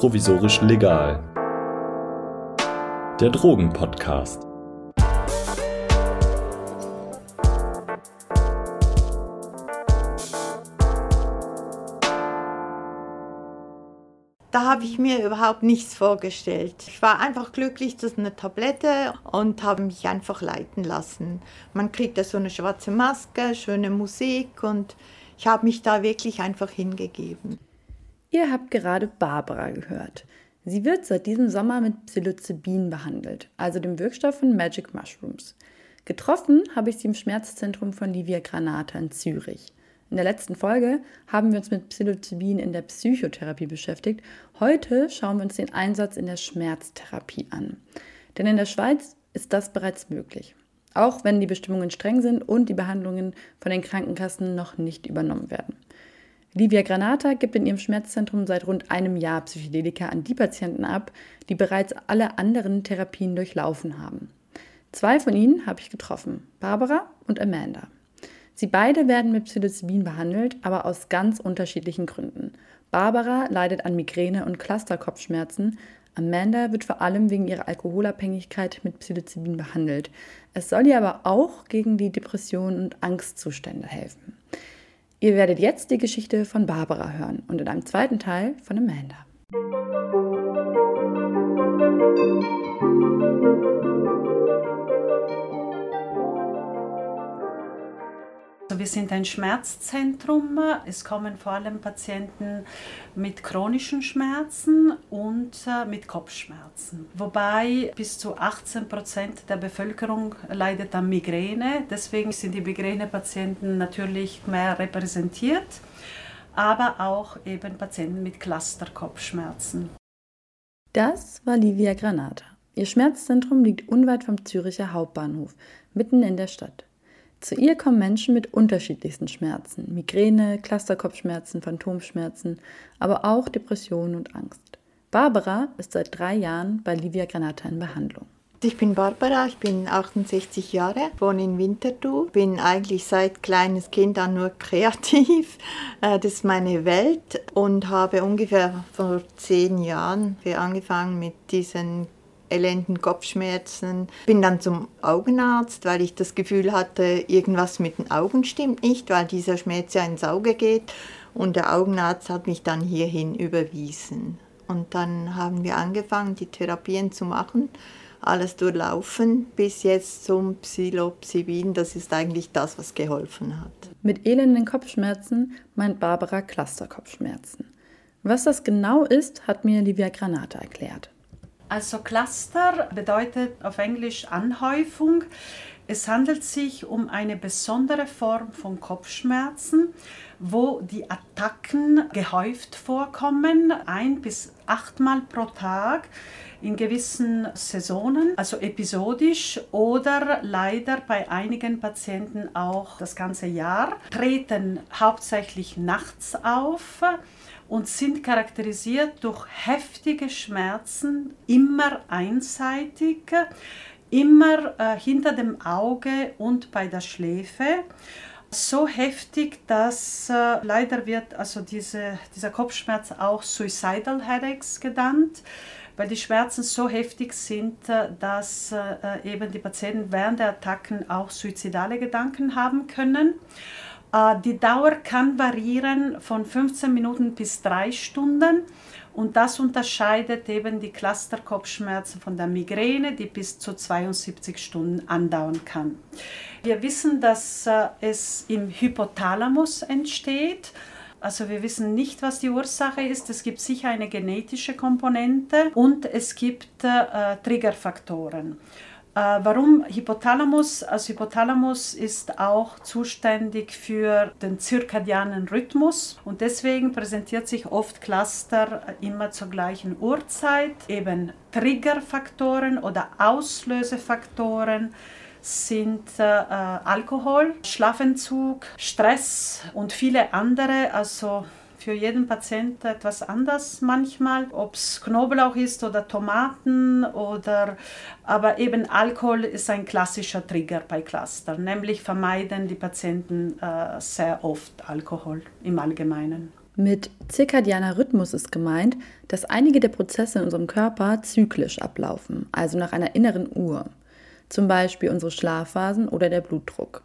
provisorisch legal. Der Drogenpodcast. Da habe ich mir überhaupt nichts vorgestellt. Ich war einfach glücklich, dass eine Tablette und habe mich einfach leiten lassen. Man kriegt da so eine schwarze Maske, schöne Musik und ich habe mich da wirklich einfach hingegeben. Ihr habt gerade Barbara gehört. Sie wird seit diesem Sommer mit Psilocybin behandelt, also dem Wirkstoff von Magic Mushrooms. Getroffen habe ich sie im Schmerzzentrum von Livia Granata in Zürich. In der letzten Folge haben wir uns mit Psilocybin in der Psychotherapie beschäftigt. Heute schauen wir uns den Einsatz in der Schmerztherapie an. Denn in der Schweiz ist das bereits möglich. Auch wenn die Bestimmungen streng sind und die Behandlungen von den Krankenkassen noch nicht übernommen werden. Livia Granata gibt in ihrem Schmerzzentrum seit rund einem Jahr Psychedelika an die Patienten ab, die bereits alle anderen Therapien durchlaufen haben. Zwei von ihnen habe ich getroffen, Barbara und Amanda. Sie beide werden mit Psilocybin behandelt, aber aus ganz unterschiedlichen Gründen. Barbara leidet an Migräne und Clusterkopfschmerzen. Amanda wird vor allem wegen ihrer Alkoholabhängigkeit mit Psilocybin behandelt. Es soll ihr aber auch gegen die Depressionen und Angstzustände helfen. Ihr werdet jetzt die Geschichte von Barbara hören und in einem zweiten Teil von Amanda. Wir sind ein Schmerzzentrum. Es kommen vor allem Patienten mit chronischen Schmerzen und äh, mit Kopfschmerzen. Wobei bis zu 18 Prozent der Bevölkerung leidet an Migräne. Deswegen sind die Migränepatienten natürlich mehr repräsentiert, aber auch eben Patienten mit Clusterkopfschmerzen. Das war Livia Granata. Ihr Schmerzzentrum liegt unweit vom Züricher Hauptbahnhof, mitten in der Stadt. Zu ihr kommen Menschen mit unterschiedlichsten Schmerzen, Migräne, Clusterkopfschmerzen, Phantomschmerzen, aber auch Depressionen und Angst. Barbara ist seit drei Jahren bei Livia Granata in Behandlung. Ich bin Barbara, ich bin 68 Jahre, wohne in Winterthur, bin eigentlich seit kleines Kind an nur kreativ. Äh, das ist meine Welt und habe ungefähr vor zehn Jahren angefangen mit diesen elenden Kopfschmerzen. Bin dann zum Augenarzt, weil ich das Gefühl hatte, irgendwas mit den Augen stimmt nicht, weil dieser Schmerz ja ins Auge geht. Und der Augenarzt hat mich dann hierhin überwiesen. Und dann haben wir angefangen, die Therapien zu machen, alles durchlaufen, bis jetzt zum Psilocybin. Das ist eigentlich das, was geholfen hat. Mit elenden Kopfschmerzen meint Barbara Clusterkopfschmerzen. Was das genau ist, hat mir Livia Granata erklärt. Also Cluster bedeutet auf Englisch Anhäufung. Es handelt sich um eine besondere Form von Kopfschmerzen, wo die Attacken gehäuft vorkommen, ein bis achtmal pro Tag in gewissen Saisonen, also episodisch oder leider bei einigen Patienten auch das ganze Jahr, treten hauptsächlich nachts auf und sind charakterisiert durch heftige Schmerzen, immer einseitig, immer äh, hinter dem Auge und bei der Schläfe. So heftig, dass äh, leider wird also diese, dieser Kopfschmerz auch Suicidal Headaches genannt, weil die Schmerzen so heftig sind, äh, dass äh, eben die Patienten während der Attacken auch suizidale Gedanken haben können. Äh, die Dauer kann variieren von 15 Minuten bis 3 Stunden und das unterscheidet eben die Clusterkopfschmerzen von der Migräne, die bis zu 72 Stunden andauern kann. Wir wissen, dass äh, es im Hypothalamus entsteht. Also wir wissen nicht, was die Ursache ist. Es gibt sicher eine genetische Komponente und es gibt äh, Triggerfaktoren. Äh, warum Hypothalamus? Also Hypothalamus ist auch zuständig für den zirkadianen Rhythmus und deswegen präsentiert sich oft Cluster immer zur gleichen Uhrzeit. Eben Triggerfaktoren oder Auslösefaktoren sind äh, Alkohol, Schlafentzug, Stress und viele andere. Also für jeden Patienten etwas anders manchmal, ob es Knoblauch ist oder Tomaten oder aber eben Alkohol ist ein klassischer Trigger bei Cluster, nämlich vermeiden die Patienten äh, sehr oft Alkohol im Allgemeinen. Mit zirkadianer Rhythmus ist gemeint, dass einige der Prozesse in unserem Körper zyklisch ablaufen, also nach einer inneren Uhr. Zum Beispiel unsere Schlafphasen oder der Blutdruck.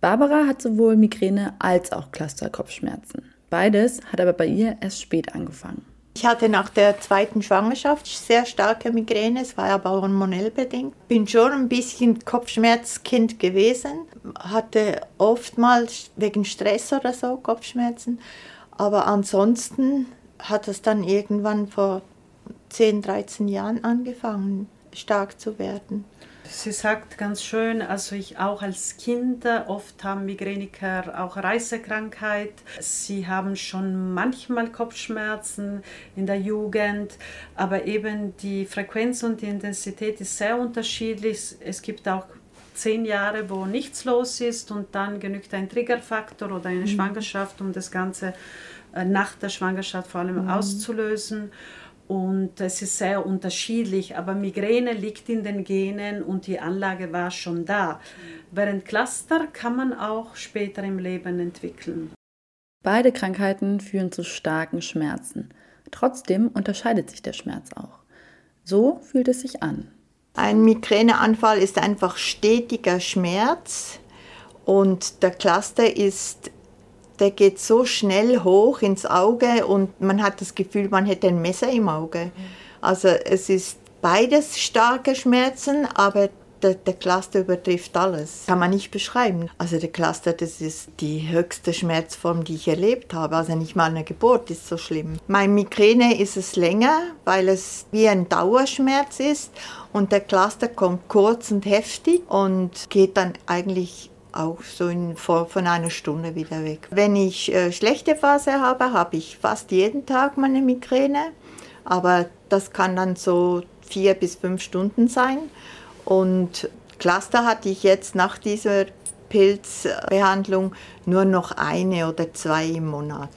Barbara hat sowohl Migräne als auch Clusterkopfschmerzen. Beides hat aber bei ihr erst spät angefangen. Ich hatte nach der zweiten Schwangerschaft sehr starke Migräne, es war aber hormonell bedingt. Bin schon ein bisschen Kopfschmerzkind gewesen, hatte oftmals wegen Stress oder so Kopfschmerzen, aber ansonsten hat es dann irgendwann vor 10, 13 Jahren angefangen, stark zu werden. Sie sagt ganz schön, also ich auch als Kind, oft haben Migräniker auch Reisekrankheit. Sie haben schon manchmal Kopfschmerzen in der Jugend, aber eben die Frequenz und die Intensität ist sehr unterschiedlich. Es gibt auch zehn Jahre, wo nichts los ist und dann genügt ein Triggerfaktor oder eine mhm. Schwangerschaft, um das Ganze äh, nach der Schwangerschaft vor allem mhm. auszulösen. Und es ist sehr unterschiedlich, aber Migräne liegt in den Genen und die Anlage war schon da. Während Cluster kann man auch später im Leben entwickeln. Beide Krankheiten führen zu starken Schmerzen. Trotzdem unterscheidet sich der Schmerz auch. So fühlt es sich an. Ein Migräneanfall ist einfach stetiger Schmerz und der Cluster ist der geht so schnell hoch ins Auge und man hat das Gefühl, man hätte ein Messer im Auge. Also es ist beides starke Schmerzen, aber der, der, Cluster übertrifft alles. Kann man nicht beschreiben. Also der Cluster, das ist die höchste Schmerzform, die ich erlebt habe. Also nicht mal eine Geburt ist so schlimm. Mein Migräne ist es länger, weil es wie ein Dauerschmerz ist und der Cluster kommt kurz und heftig und geht dann eigentlich auch so in Form von einer Stunde wieder weg. Wenn ich äh, schlechte Phase habe, habe ich fast jeden Tag meine Migräne, aber das kann dann so vier bis fünf Stunden sein. Und Cluster hatte ich jetzt nach dieser Pilzbehandlung nur noch eine oder zwei im Monat.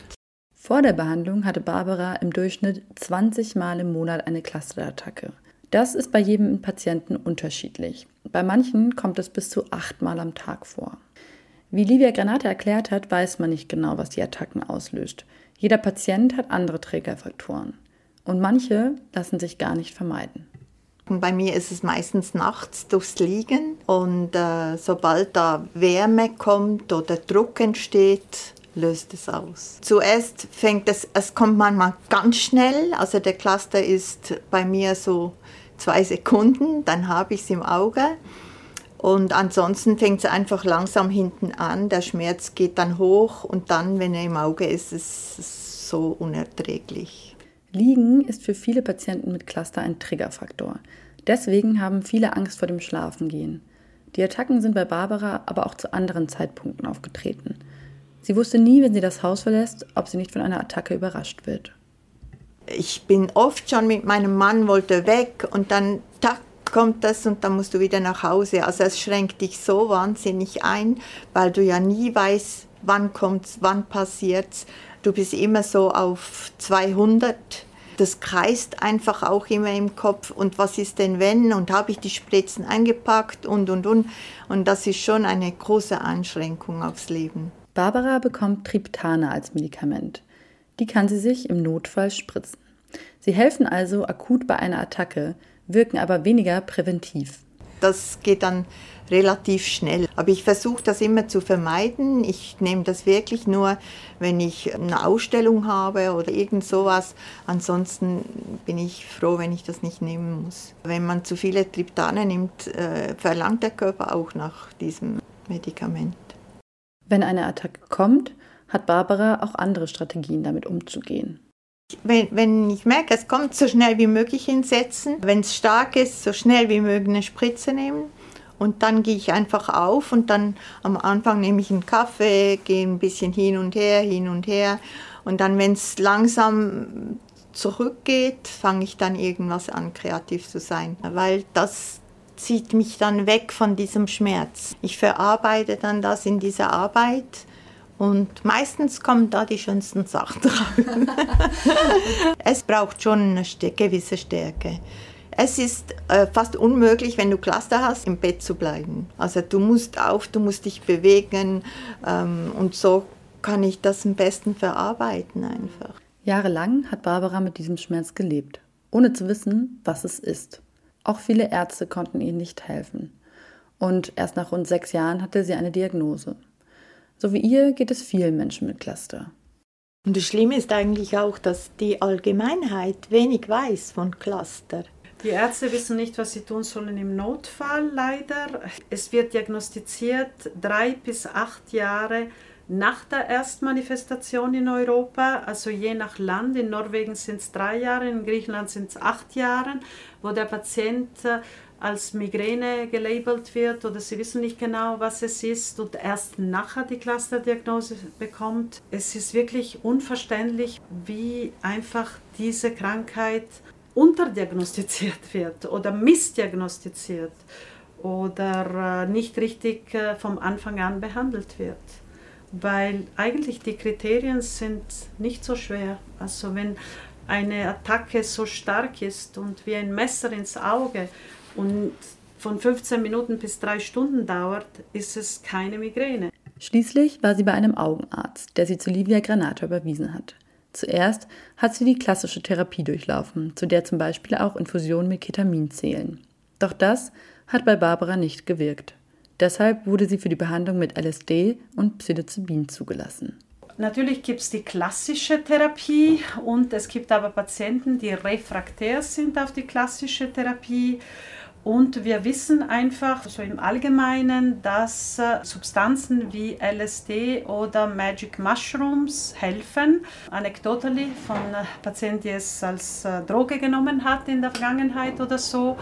Vor der Behandlung hatte Barbara im Durchschnitt 20 Mal im Monat eine Clusterattacke. Das ist bei jedem Patienten unterschiedlich. Bei manchen kommt es bis zu achtmal am Tag vor. Wie Livia Granate erklärt hat, weiß man nicht genau, was die Attacken auslöst. Jeder Patient hat andere Trägerfaktoren. Und manche lassen sich gar nicht vermeiden. Bei mir ist es meistens nachts durchs Liegen und äh, sobald da Wärme kommt oder Druck entsteht, löst es aus. Zuerst fängt es, es kommt manchmal ganz schnell, also der Cluster ist bei mir so zwei Sekunden, dann habe ich es im Auge. Und ansonsten fängt es einfach langsam hinten an. Der Schmerz geht dann hoch und dann, wenn er im Auge ist, ist es so unerträglich. Liegen ist für viele Patienten mit Cluster ein Triggerfaktor. Deswegen haben viele Angst vor dem Schlafengehen. Die Attacken sind bei Barbara aber auch zu anderen Zeitpunkten aufgetreten. Sie wusste nie, wenn sie das Haus verlässt, ob sie nicht von einer Attacke überrascht wird ich bin oft schon mit meinem Mann, wollte weg und dann tack, kommt das und dann musst du wieder nach Hause. Also es schränkt dich so wahnsinnig ein, weil du ja nie weißt, wann kommt's, wann passiert's. Du bist immer so auf 200. Das kreist einfach auch immer im Kopf. Und was ist denn wenn? Und habe ich die Spritzen eingepackt und und und. Und das ist schon eine große Einschränkung aufs Leben. Barbara bekommt Triptane als Medikament. Die kann sie sich im Notfall spritzen. Sie helfen also akut bei einer Attacke, wirken aber weniger präventiv. Das geht dann relativ schnell. Aber ich versuche das immer zu vermeiden. Ich nehme das wirklich nur, wenn ich eine Ausstellung habe oder irgend sowas. Ansonsten bin ich froh, wenn ich das nicht nehmen muss. Wenn man zu viele Triptane nimmt, äh, verlangt der Körper auch nach diesem Medikament. Wenn eine Attacke kommt, hat Barbara auch andere Strategien, damit umzugehen. Wenn, wenn ich merke, es kommt, so schnell wie möglich hinsetzen. Wenn es stark ist, so schnell wie möglich eine Spritze nehmen. Und dann gehe ich einfach auf und dann am Anfang nehme ich einen Kaffee, gehe ein bisschen hin und her, hin und her. Und dann, wenn es langsam zurückgeht, fange ich dann irgendwas an, kreativ zu sein. Weil das zieht mich dann weg von diesem Schmerz. Ich verarbeite dann das in dieser Arbeit und meistens kommen da die schönsten Sachen drauf. es braucht schon eine gewisse Stärke. Es ist äh, fast unmöglich, wenn du Cluster hast, im Bett zu bleiben. Also du musst auf, du musst dich bewegen ähm, und so kann ich das am besten verarbeiten einfach. Jahrelang hat Barbara mit diesem Schmerz gelebt, ohne zu wissen, was es ist. Auch viele Ärzte konnten ihr nicht helfen. Und erst nach rund sechs Jahren hatte sie eine Diagnose. So wie ihr geht es vielen Menschen mit Cluster. Und das Schlimme ist eigentlich auch, dass die Allgemeinheit wenig weiß von Cluster. Die Ärzte wissen nicht, was sie tun sollen im Notfall, leider. Es wird diagnostiziert drei bis acht Jahre nach der Erstmanifestation in Europa, also je nach Land. In Norwegen sind es drei Jahre, in Griechenland sind es acht Jahre, wo der Patient äh, als Migräne gelabelt wird oder sie wissen nicht genau, was es ist und erst nachher die Clusterdiagnose bekommt. Es ist wirklich unverständlich, wie einfach diese Krankheit unterdiagnostiziert wird oder missdiagnostiziert oder äh, nicht richtig äh, vom Anfang an behandelt wird weil eigentlich die Kriterien sind nicht so schwer. Also wenn eine Attacke so stark ist und wie ein Messer ins Auge und von 15 Minuten bis drei Stunden dauert, ist es keine Migräne. Schließlich war sie bei einem Augenarzt, der sie zu Livia Granata überwiesen hat. Zuerst hat sie die klassische Therapie durchlaufen, zu der zum Beispiel auch Infusionen mit Ketamin zählen. Doch das hat bei Barbara nicht gewirkt. Deshalb wurde sie für die Behandlung mit LSD und Psilocybin zugelassen. Natürlich gibt es die klassische Therapie und es gibt aber Patienten, die refraktär sind auf die klassische Therapie. Und wir wissen einfach so im Allgemeinen, dass äh, Substanzen wie LSD oder Magic Mushrooms helfen. Anekdotally von äh, Patienten, die es als äh, Droge genommen hat in der Vergangenheit oder so.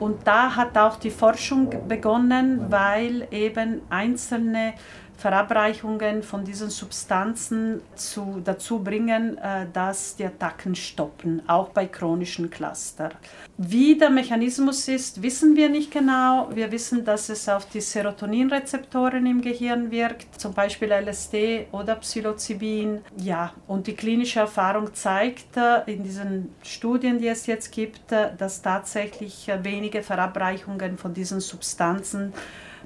Und da hat auch die Forschung begonnen, weil eben einzelne Verabreichungen von diesen Substanzen zu, dazu bringen, äh, dass die Attacken stoppen, auch bei chronischen Cluster. Wie der Mechanismus ist, wissen wir nicht genau. Wir wissen, dass es auf die Serotoninrezeptoren im Gehirn wirkt, zum Beispiel LSD oder Psilocybin. Ja, und die klinische Erfahrung zeigt äh, in diesen Studien, die es jetzt gibt, äh, dass tatsächlich wenige Verabreichungen von diesen Substanzen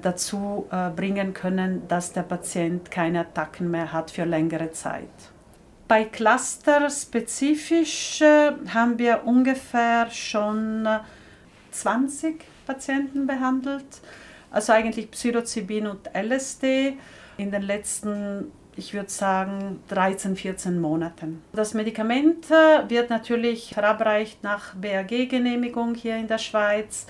dazu äh, bringen können, dass der Patient keine Attacken mehr hat für längere Zeit. Bei Cluster spezifisch äh, haben wir ungefähr schon 20 äh, Patienten behandelt, also eigentlich Psilocybin und LSD in den letzten ich würde sagen 13, 14 Monaten. Das Medikament wird natürlich verabreicht nach BAG-Genehmigung hier in der Schweiz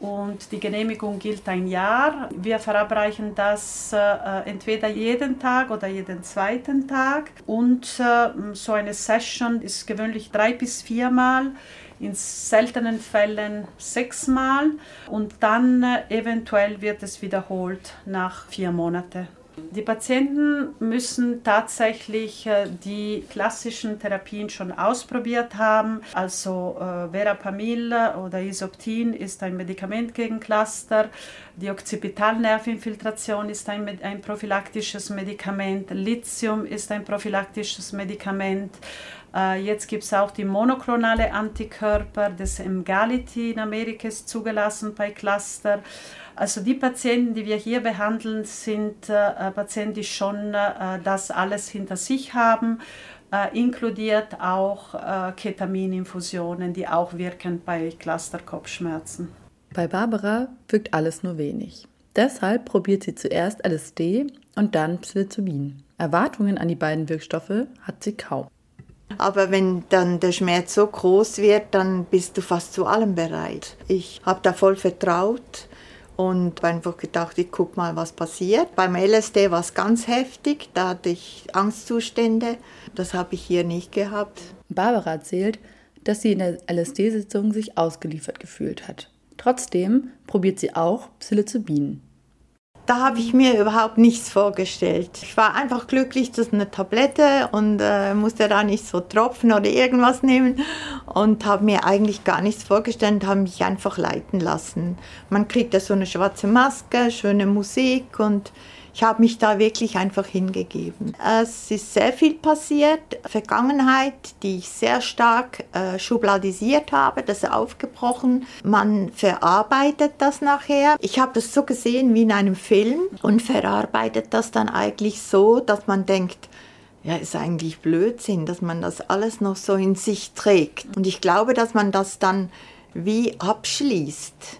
und die Genehmigung gilt ein Jahr. Wir verabreichen das äh, entweder jeden Tag oder jeden zweiten Tag und äh, so eine Session ist gewöhnlich drei bis viermal in seltenen Fällen sechsmal und dann äh, eventuell wird es wiederholt nach vier Monaten. Die Patienten müssen tatsächlich äh, die klassischen Therapien schon ausprobiert haben. Also äh, Verapamil oder Isoptin ist ein Medikament gegen Cluster. Die Occipitalnervinfiltration ist ein, ein prophylaktisches Medikament. Lithium ist ein prophylaktisches Medikament. Äh, jetzt gibt es auch die monoklonale Antikörper, das Emgality in Amerika ist zugelassen bei Cluster. Also die Patienten, die wir hier behandeln, sind äh, Patienten, die schon äh, das alles hinter sich haben, äh, inkludiert auch äh, Ketamininfusionen, die auch wirken bei Cluster-Kopfschmerzen. Bei Barbara wirkt alles nur wenig. Deshalb probiert sie zuerst LSD und dann Psilocybin. Erwartungen an die beiden Wirkstoffe hat sie kaum. Aber wenn dann der Schmerz so groß wird, dann bist du fast zu allem bereit. Ich habe da voll vertraut und einfach gedacht, ich guck mal, was passiert. Beim LSD war es ganz heftig, da hatte ich Angstzustände. Das habe ich hier nicht gehabt. Barbara erzählt, dass sie in der LSD-Sitzung sich ausgeliefert gefühlt hat. Trotzdem probiert sie auch Psilocybin da habe ich mir überhaupt nichts vorgestellt. Ich war einfach glücklich, dass eine Tablette und äh, musste da nicht so Tropfen oder irgendwas nehmen und habe mir eigentlich gar nichts vorgestellt, habe mich einfach leiten lassen. Man kriegt da so eine schwarze Maske, schöne Musik und Ich habe mich da wirklich einfach hingegeben. Es ist sehr viel passiert, Vergangenheit, die ich sehr stark äh, schubladisiert habe, das aufgebrochen. Man verarbeitet das nachher. Ich habe das so gesehen wie in einem Film und verarbeitet das dann eigentlich so, dass man denkt, ja, ist eigentlich Blödsinn, dass man das alles noch so in sich trägt. Und ich glaube, dass man das dann wie abschließt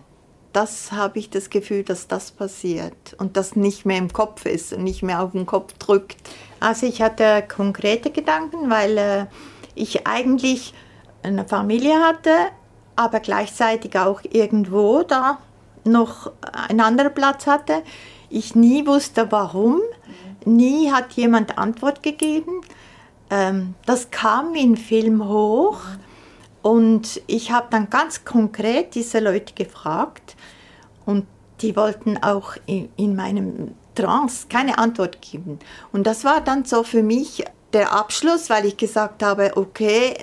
das habe ich das Gefühl, dass das passiert und das nicht mehr im Kopf ist und nicht mehr auf den Kopf drückt. Also ich hatte konkrete Gedanken, weil äh, ich eigentlich eine Familie hatte, aber gleichzeitig auch irgendwo da noch einen anderen Platz hatte. Ich nie wusste, warum. Nie hat jemand Antwort gegeben. Ähm, das kam in Film hoch. Und ich habe dann ganz konkret diese Leute gefragt und die wollten auch in, in meinem Trance keine Antwort geben. Und das war dann so für mich der Abschluss, weil ich gesagt habe, okay,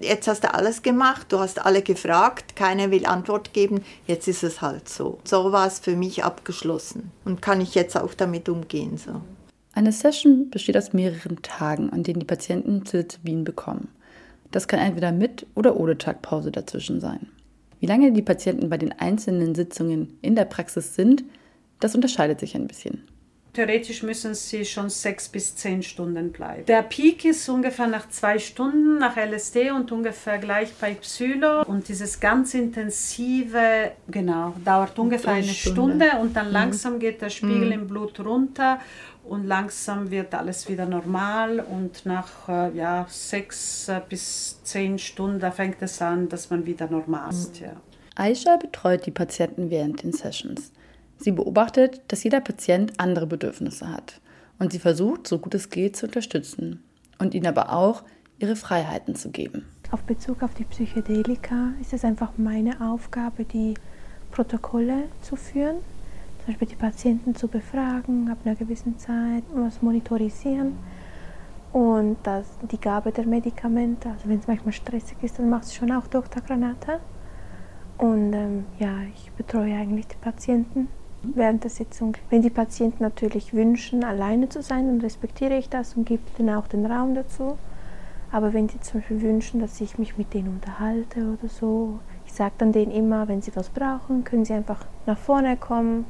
jetzt hast du alles gemacht, du hast alle gefragt, keiner will Antwort geben, jetzt ist es halt so. So war es für mich abgeschlossen und kann ich jetzt auch damit umgehen. So. Eine Session besteht aus mehreren Tagen, an denen die Patienten Psilocybin bekommen. Das kann entweder mit oder ohne Tagpause dazwischen sein. Wie lange die Patienten bei den einzelnen Sitzungen in der Praxis sind, das unterscheidet sich ein bisschen. Theoretisch müssen sie schon sechs bis zehn Stunden bleiben. Der Peak ist ungefähr nach zwei Stunden nach LSD und ungefähr gleich bei Psylo. Und dieses ganz intensive, genau, dauert ungefähr eine Stunde. Stunde und dann mhm. langsam geht der Spiegel mhm. im Blut runter und langsam wird alles wieder normal und nach äh, ja, sechs äh, bis zehn Stunden fängt es an, dass man wieder normal ist. Mhm. Ja. Aisha betreut die Patienten während den Sessions. Sie beobachtet, dass jeder Patient andere Bedürfnisse hat und sie versucht, so gut es geht, zu unterstützen und ihnen aber auch ihre Freiheiten zu geben. Auf Bezug auf die Psychedelika ist es einfach meine Aufgabe, die Protokolle zu führen zum Beispiel die Patienten zu befragen, ab einer gewissen Zeit, was monitorisieren und das, die Gabe der Medikamente. Also wenn es manchmal stressig ist, dann macht es schon auch Dr. Granata. Und ähm, ja, ich betreue eigentlich die Patienten während der Sitzung. Wenn die Patienten natürlich wünschen, alleine zu sein, dann respektiere ich das und gebe ihnen auch den Raum dazu. Aber wenn sie zum Beispiel wünschen, dass ich mich mit denen unterhalte oder so, ich sage dann denen immer, wenn sie was brauchen, können sie einfach nach vorne kommen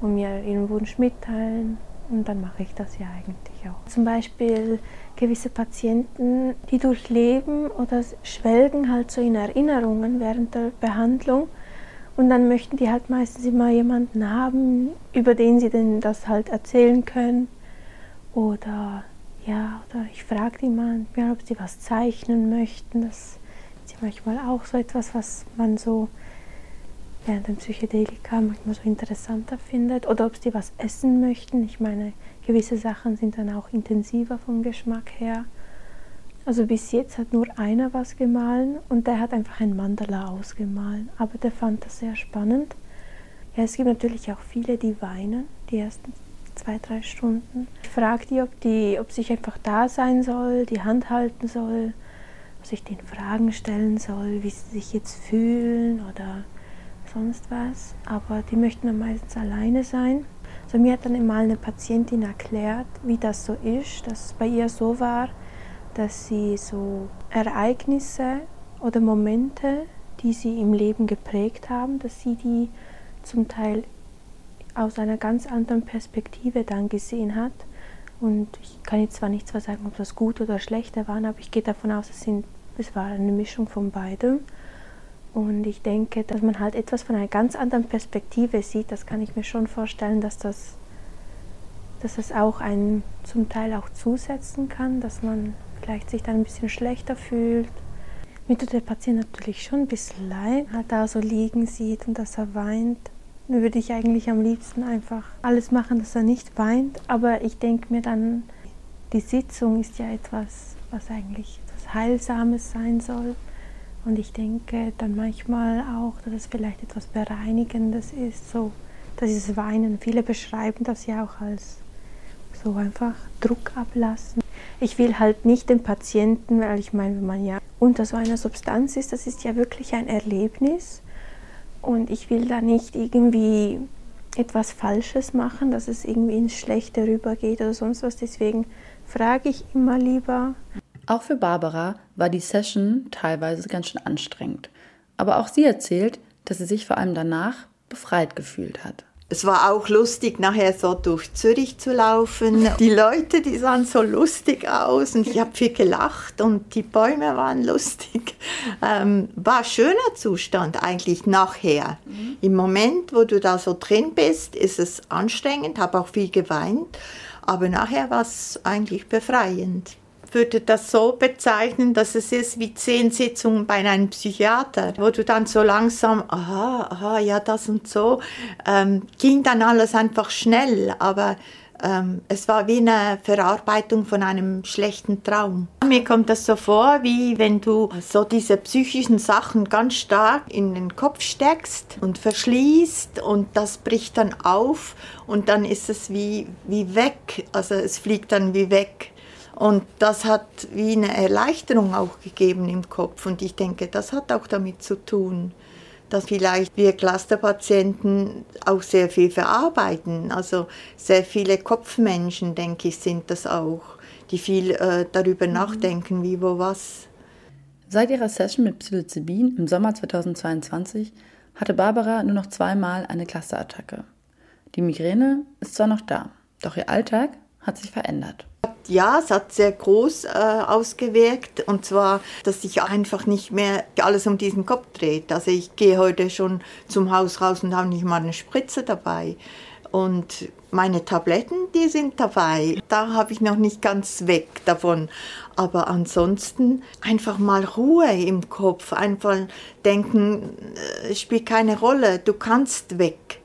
und mir ihren Wunsch mitteilen. Und dann mache ich das ja eigentlich auch. Zum Beispiel gewisse Patienten, die durchleben oder schwelgen halt so in Erinnerungen während der Behandlung. Und dann möchten die halt meistens immer jemanden haben, über den sie denn das halt erzählen können. Oder ja, oder ich frage die manchmal, ob sie was zeichnen möchten. Das ist ja manchmal auch so etwas, was man so während dem Psychedelika manchmal so interessanter findet oder ob sie was essen möchten. Ich meine, gewisse Sachen sind dann auch intensiver vom Geschmack her. Also bis jetzt hat nur einer was gemahlen und der hat einfach ein Mandala ausgemahlen, aber der fand das sehr spannend. Ja, es gibt natürlich auch viele, die weinen, die ersten zwei, drei Stunden. Ich frage die, ob, die, ob ich einfach da sein soll, die Hand halten soll, ob ich denen Fragen stellen soll, wie sie sich jetzt fühlen oder sonst was, aber die möchten dann meistens alleine sein. Also mir hat dann mal eine Patientin erklärt, wie das so ist, dass es bei ihr so war, dass sie so Ereignisse oder Momente, die sie im Leben geprägt haben, dass sie die zum Teil aus einer ganz anderen Perspektive dann gesehen hat. Und ich kann jetzt zwar nicht zwar sagen, ob das gut oder schlechter waren, aber ich gehe davon aus, es, sind, es war eine Mischung von beidem. Und ich denke, dass man halt etwas von einer ganz anderen Perspektive sieht, das kann ich mir schon vorstellen, dass das, dass das auch einen zum Teil auch zusetzen kann, dass man vielleicht sich dann ein bisschen schlechter fühlt. Mir tut der Patient natürlich schon ein bisschen leid, halt da so liegen sieht und dass er weint. Dann würde ich eigentlich am liebsten einfach alles machen, dass er nicht weint. Aber ich denke mir dann, die Sitzung ist ja etwas, was eigentlich etwas Heilsames sein soll. Und ich denke dann manchmal auch, dass es vielleicht etwas Bereinigendes ist, so dieses Weinen. Viele beschreiben das ja auch als so einfach Druck ablassen. Ich will halt nicht den Patienten, weil ich meine, wenn man ja unter so einer Substanz ist, das ist ja wirklich ein Erlebnis. Und ich will da nicht irgendwie etwas Falsches machen, dass es irgendwie ins Schlechte rübergeht oder sonst was. Deswegen frage ich immer lieber. Auch für Barbara war die Session teilweise ganz schön anstrengend. Aber auch sie erzählt, dass sie sich vor allem danach befreit gefühlt hat. Es war auch lustig, nachher so durch Zürich zu laufen. Die Leute, die sahen so lustig aus und ich habe viel gelacht und die Bäume waren lustig. Ähm, war ein schöner Zustand eigentlich nachher. Mhm. Im Moment, wo du da so drin bist, ist es anstrengend, habe auch viel geweint, aber nachher war es eigentlich befreiend würde das so bezeichnen, dass es ist wie zehn Sitzungen bei einem Psychiater, wo du dann so langsam, aha, aha, ja, das und so, ähm, ging dann alles einfach schnell, aber ähm, es war wie eine Verarbeitung von einem schlechten Traum. Mir kommt das so vor, wie wenn du so diese psychischen Sachen ganz stark in den Kopf steckst und verschließt und das bricht dann auf und dann ist es wie, wie weg, also es fliegt dann wie weg. Und das hat wie eine Erleichterung auch gegeben im Kopf. Und ich denke, das hat auch damit zu tun, dass vielleicht wir Clusterpatienten auch sehr viel verarbeiten. Also sehr viele Kopfmenschen, denke ich, sind das auch, die viel äh, darüber mhm. nachdenken, wie, wo, was. Seit ihrer Session mit Psilocybin im Sommer 2022 hatte Barbara nur noch zweimal eine Clusterattacke. Die Migräne ist zwar noch da, doch ihr Alltag hat sich verändert ja, es hat sehr groß äh, ausgewirkt. Und zwar, dass sich einfach nicht mehr alles um diesen Kopf dreht. Also ich gehe heute schon zum Haus raus und habe nicht mal eine Spritze dabei. Und meine Tabletten, die sind dabei. Da habe ich noch nicht ganz weg davon. Aber ansonsten einfach mal Ruhe im Kopf. Einfach denken, äh, es spielt keine Rolle. Du kannst weg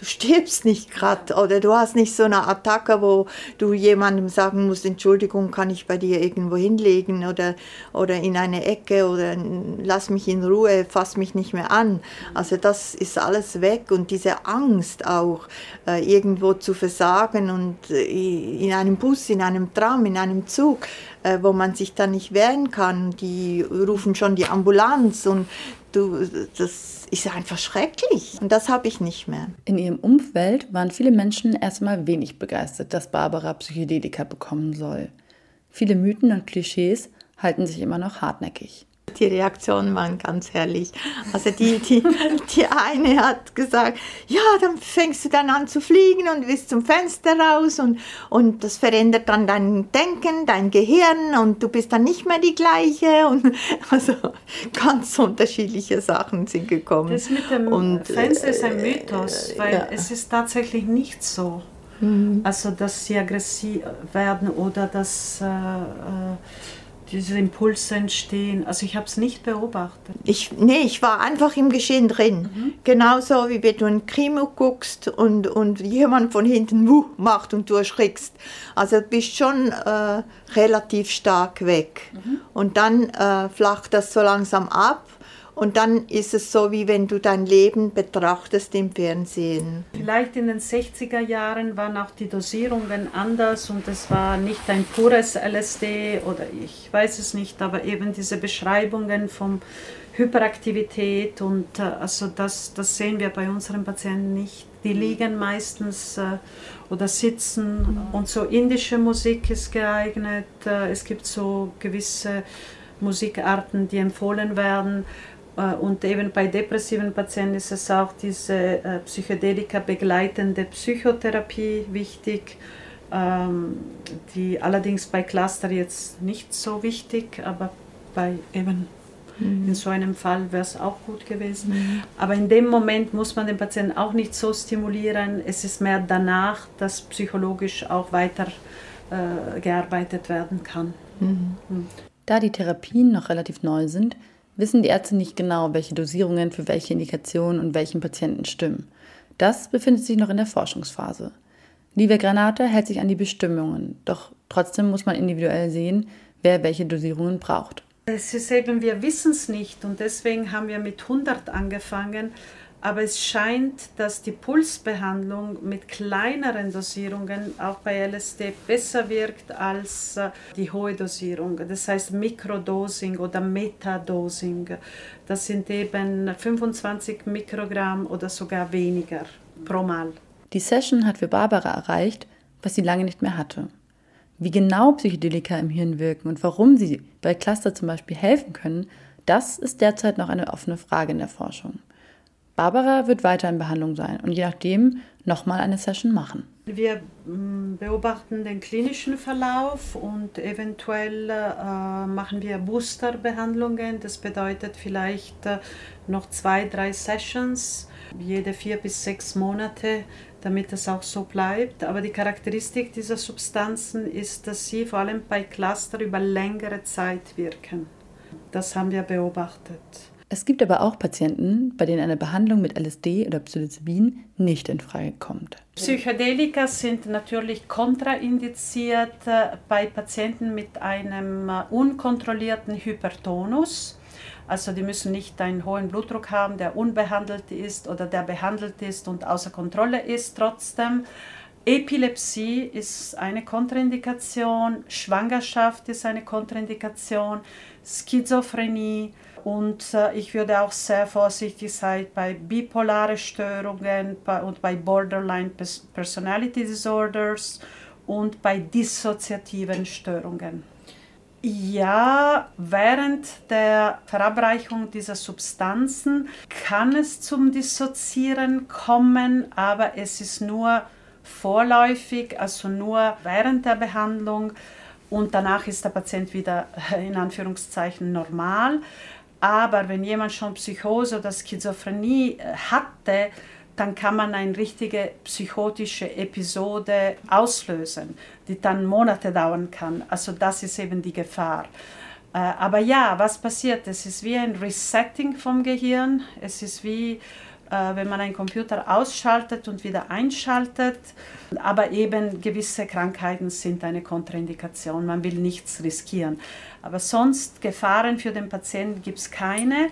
du stirbst nicht gerade oder du hast nicht so eine Attacke, wo du jemandem sagen musst, Entschuldigung, kann ich bei dir irgendwo hinlegen oder, oder in eine Ecke oder lass mich in Ruhe, fass mich nicht mehr an. Also das ist alles weg und diese Angst auch, äh, irgendwo zu versagen und äh, in einem Bus, in einem Tram, in einem Zug, äh, wo man sich dann nicht wehren kann. Die rufen schon die Ambulanz und du, das ist einfach schrecklich. Und das habe ich nicht mehr. In ihrem Umfeld waren viele Menschen erstmal wenig begeistert, dass Barbara Psychedelika bekommen soll. Viele Mythen und Klischees halten sich immer noch hartnäckig. Die Reaktionen waren ganz herrlich. Also die, die, die eine hat gesagt, ja, dann fängst du dann an zu fliegen und bist zum Fenster raus und, und das verändert dann dein Denken, dein Gehirn und du bist dann nicht mehr die gleiche. Und also ganz unterschiedliche Sachen sind gekommen. Das mit dem und, Fenster ist ein äh, Mythos, weil ja. es ist tatsächlich nicht so. Mhm. Also, dass sie aggressiv werden oder dass... Äh, diese Impulse entstehen. Also ich habe es nicht beobachtet. Ich, nee, ich war einfach im Geschehen drin. Mhm. Genauso wie wenn du ein Krimi guckst und, und jemand von hinten Wuh macht und du erschrickst. Also du bist schon äh, relativ stark weg. Mhm. Und dann äh, flacht das so langsam ab und dann ist es so, wie wenn du dein Leben betrachtest im Fernsehen. Vielleicht in den 60er Jahren waren auch die Dosierungen anders und es war nicht ein pures LSD oder ich weiß es nicht, aber eben diese Beschreibungen von Hyperaktivität und äh, also das, das sehen wir bei unseren Patienten nicht. Die liegen meistens äh, oder sitzen mhm. und so indische Musik ist geeignet. Äh, es gibt so gewisse Musikarten, die empfohlen werden. Äh, und eben bei depressiven Patienten ist es auch diese äh, Psychedelika begleitende Psychotherapie wichtig, ähm, die allerdings bei Cluster jetzt nicht so wichtig, aber bei eben mhm. in so einem Fall wäre es auch gut gewesen. Mhm. Aber in dem Moment muss man den Patienten auch nicht so stimulieren. Es ist mehr danach, dass psychologisch auch weiter äh, gearbeitet werden kann. Mhm. mhm. Da die Therapien noch relativ neu sind, wissen die Ärzte nicht genau, welche Dosierungen für welche Indikationen und welchen Patienten stimmen. Das befindet sich noch in der Forschungsphase. Livia Granate hält sich an die Bestimmungen, doch trotzdem muss man individuell sehen, wer welche Dosierungen braucht. Es ist eben, wir wissen es nicht und deswegen haben wir mit 100 angefangen aber es scheint, dass die Pulsbehandlung mit kleineren Dosierungen auch bei LSD besser wirkt als äh, die hohe Dosierung. Das heißt Mikrodosing oder Metadosing. Das sind eben 25 Mikrogramm oder sogar weniger. pro Mal. Die Session hat für Barbara erreicht, was sie lange nicht mehr hatte. Wie genau Psychedelika im Hirn wirken und warum sie bei Cluster zum Beispiel helfen können, das ist derzeit noch eine offene Frage in der Forschung. Barbara wird weiter in Behandlung sein und je nachdem nochmal eine Session machen. Wir mm, beobachten den klinischen Verlauf und eventuell äh, machen wir Boosterbehandlungen. Das bedeutet vielleicht äh, noch zwei, drei Sessions jede vier bis sechs Monate, damit es auch so bleibt. Aber die Charakteristik dieser Substanzen ist, dass sie vor allem bei Cluster über längere Zeit wirken. Das haben wir beobachtet. Es gibt aber auch Patienten, bei denen eine Behandlung mit LSD oder Psilocybin nicht in Frage kommt. Psychedelika sind natürlich kontraindiziert äh, bei Patienten mit einem äh, unkontrollierten Hypertonus. Also die müssen nicht einen hohen Blutdruck haben, der unbehandelt ist oder der behandelt ist und außer Kontrolle ist trotzdem. Epilepsie ist eine Kontraindikation, Schwangerschaft ist eine Kontraindikation, Schizophrenie und äh, ich würde auch sehr vorsichtig sein bei bipolare Störungen und bei Borderline Personality Disorders und bei dissoziativen Störungen. Ja, während der Verabreichung dieser Substanzen kann es zum Dissoziieren kommen, aber es ist nur vorläufig, also nur während der Behandlung und danach ist der Patient wieder in Anführungszeichen normal. Aber wenn jemand schon Psychose oder Schizophrenie äh, hatte, dann kann man eine richtige psychotische Episode auslösen, die dann Monate dauern kann. Also das ist eben die Gefahr. Äh, aber ja, was passiert? Es ist wie ein Resetting vom Gehirn. Es ist wie wenn man einen Computer ausschaltet und wieder einschaltet. Aber eben gewisse Krankheiten sind eine Kontraindikation. Man will nichts riskieren. Aber sonst Gefahren für den Patienten gibt es keine.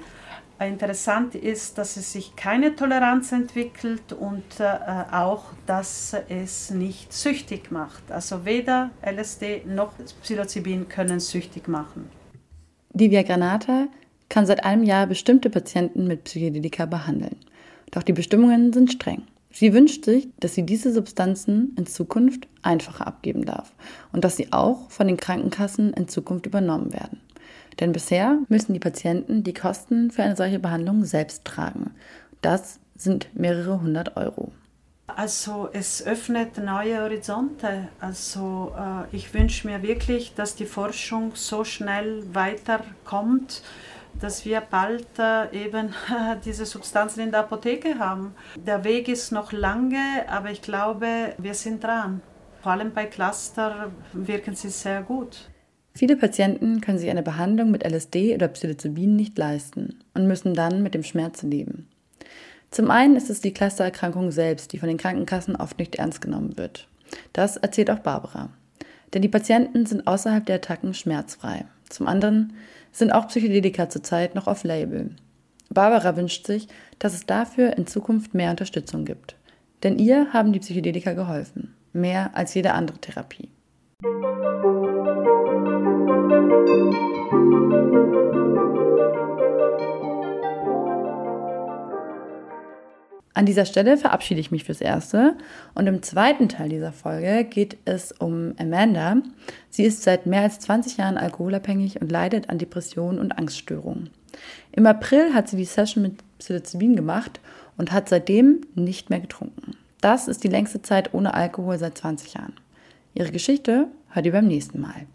Interessant ist, dass es sich keine Toleranz entwickelt und äh, auch, dass es nicht süchtig macht. Also weder LSD noch Psilocybin können süchtig machen. Divya Granata kann seit einem Jahr bestimmte Patienten mit Psychedelika behandeln. Doch die Bestimmungen sind streng. Sie wünscht sich, dass sie diese Substanzen in Zukunft einfacher abgeben darf und dass sie auch von den Krankenkassen in Zukunft übernommen werden. Denn bisher müssen die Patienten die Kosten für eine solche Behandlung selbst tragen. Das sind mehrere hundert Euro. Also es öffnet neue Horizonte. Also äh, ich wünsche mir wirklich, dass die Forschung so schnell weiterkommt, dass wir bald äh, eben diese Substanzen in der Apotheke haben. Der Weg ist noch lange, aber ich glaube, wir sind dran. Vor allem bei Cluster wirken sie sehr gut. Viele Patienten können sich eine Behandlung mit LSD oder Psilocybin nicht leisten und müssen dann mit dem Schmerz leben. Zum einen ist es die Clustererkrankung selbst, die von den Krankenkassen oft nicht ernst genommen wird. Das erzählt auch Barbara. Denn die Patienten sind außerhalb der Attacken schmerzfrei. Zum anderen sind auch Psychedelika zurzeit noch auf Label. Barbara wünscht sich, dass es dafür in Zukunft mehr Unterstützung gibt. Denn ihr haben die Psychedelika geholfen. Mehr als jede andere Therapie. An dieser Stelle verabschiede ich mich fürs Erste und im zweiten Teil dieser Folge geht es um Amanda. Sie ist seit mehr als 20 Jahren alkoholabhängig und leidet an Depressionen und Angststörungen. Im April hat sie die Session mit Psilocybin gemacht und hat seitdem nicht mehr getrunken. Das ist die längste Zeit ohne Alkohol seit 20 Jahren. Ihre Geschichte hört ihr beim nächsten Mal.